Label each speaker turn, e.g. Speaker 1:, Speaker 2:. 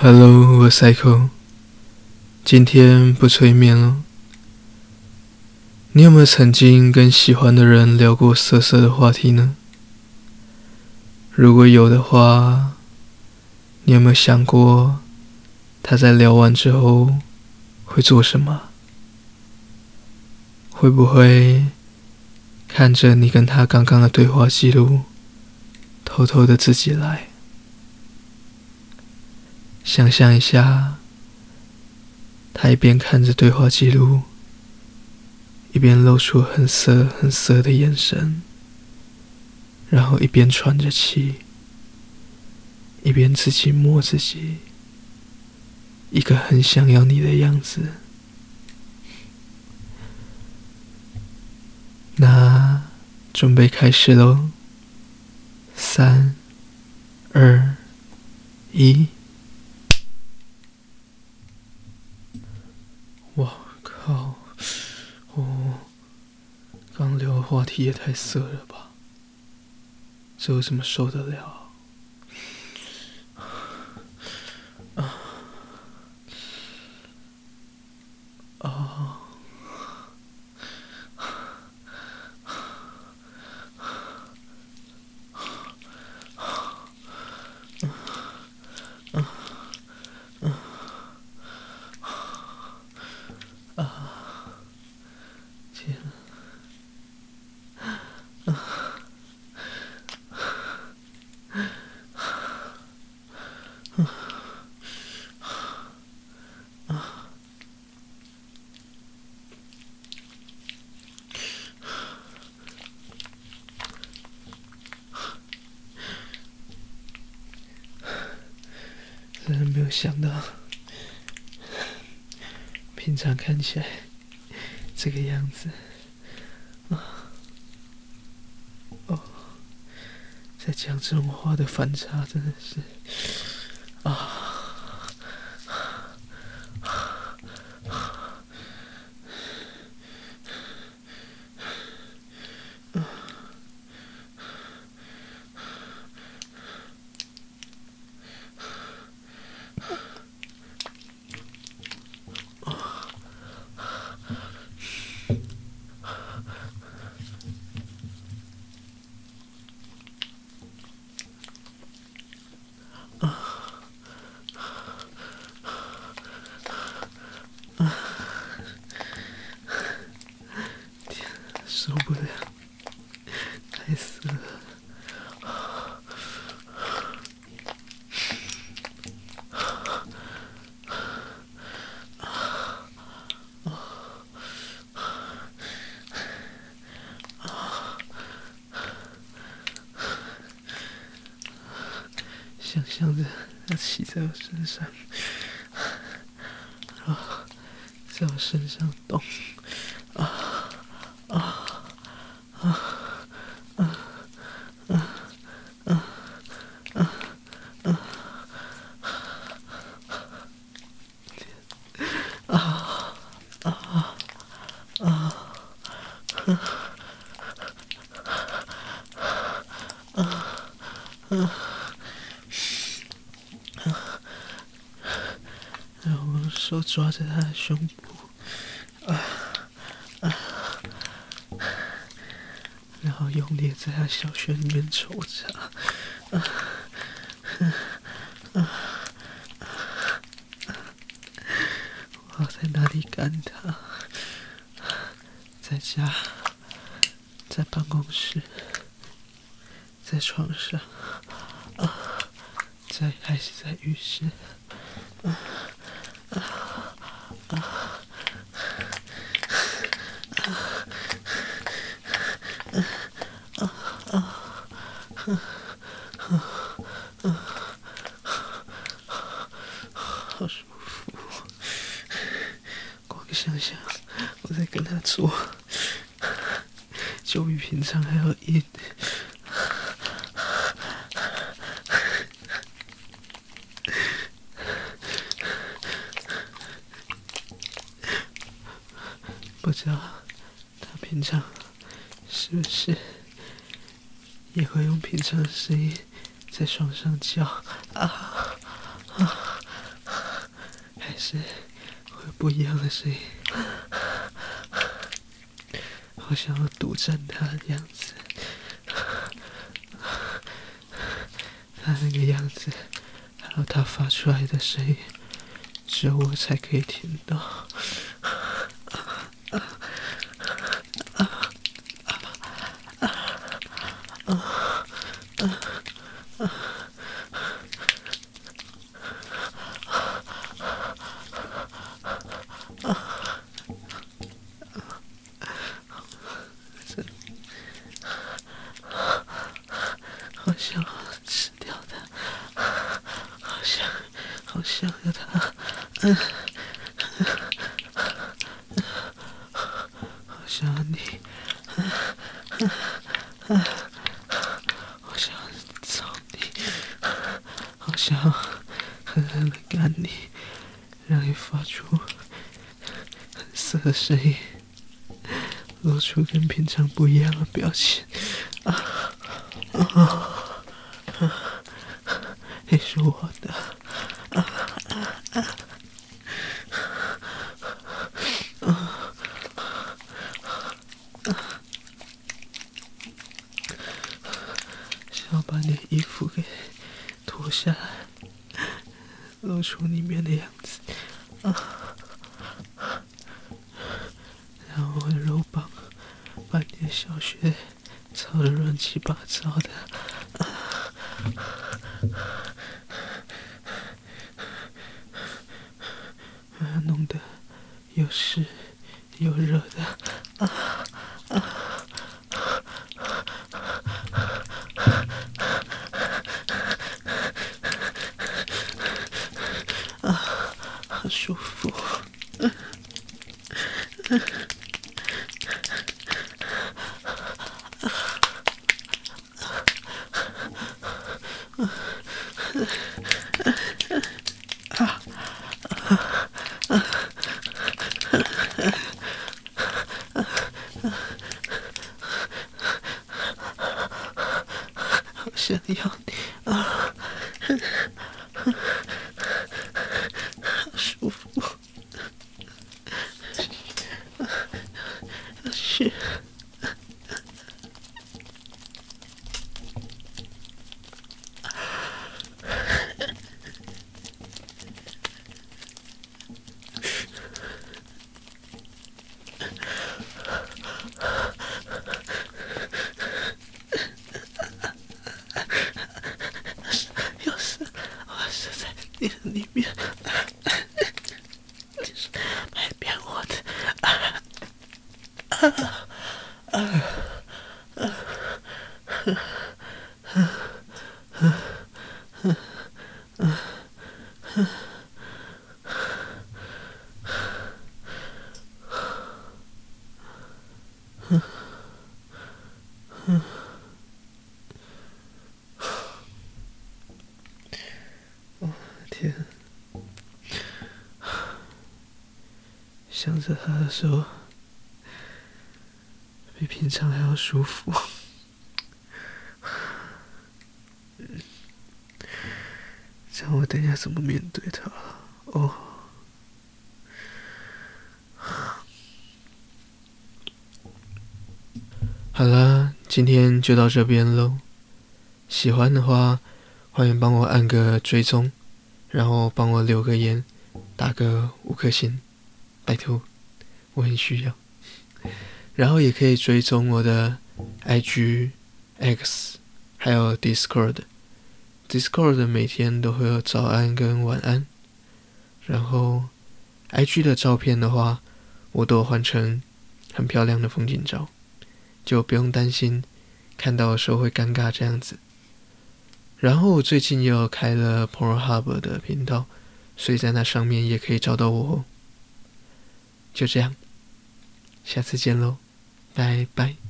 Speaker 1: Hello，我是 Psycho，今天不催眠了。你有没有曾经跟喜欢的人聊过色色的话题呢？如果有的话，你有没有想过他在聊完之后会做什么？会不会看着你跟他刚刚的对话记录，偷偷的自己来？想象一下，他一边看着对话记录，一边露出很色很色的眼神，然后一边喘着气，一边自己摸自己，一个很想要你的样子。那准备开始喽，三、二、一。哇靠！哦，刚聊的话题也太色了吧？这我怎么受得了啊！真的没有想到，平常看起来这个样子，啊，哦，在讲这种话的反差真的是，啊。受不了，太色了。想象着他骑在我身上，啊，在我身上动，啊。然后我手抓着他的胸部，啊啊，然后用力在他小穴里面抽插，我在哪里干他？在家，在办公室，在床上，在还是在浴室？啊啊啊！好舒服，光想想我在跟他做，就比平常还要硬。不知道他平常是不是也会用平常的声音在床上叫啊啊
Speaker 2: 还是不一样的声音，好想要独占他的样子，他那个样子，还有他发出来的声音，只有我才可以听到想吃掉它，好想，好想要它，嗯，好想你，嗯，好想操你，好想狠狠的干你，让你发出很色的声音，露出跟平常不一样的表情，啊啊！你是我的，啊啊啊！想要把你的衣服给脱下来，露出里面的样子，啊！然后我的肉棒把你的小穴操得乱七八糟的。弄得又湿又热的，啊啊啊！好舒服。想要你啊，好舒服，是。你里面，你是买遍我的，啊啊啊啊天，想着他的时候，平常还要舒服。这样我等一下怎么面对他？哦，
Speaker 1: 好了，今天就到这边喽。喜欢的话，欢迎帮我按个追踪。然后帮我留个言，打个五颗星，拜托，我很需要。然后也可以追踪我的 IG、X，还有 Discord。Discord 每天都会有早安跟晚安。然后 IG 的照片的话，我都换成很漂亮的风景照，就不用担心看到的时候会尴尬这样子。然后我最近又开了 Pornhub 的频道，所以在那上面也可以找到我。就这样，下次见喽，拜拜。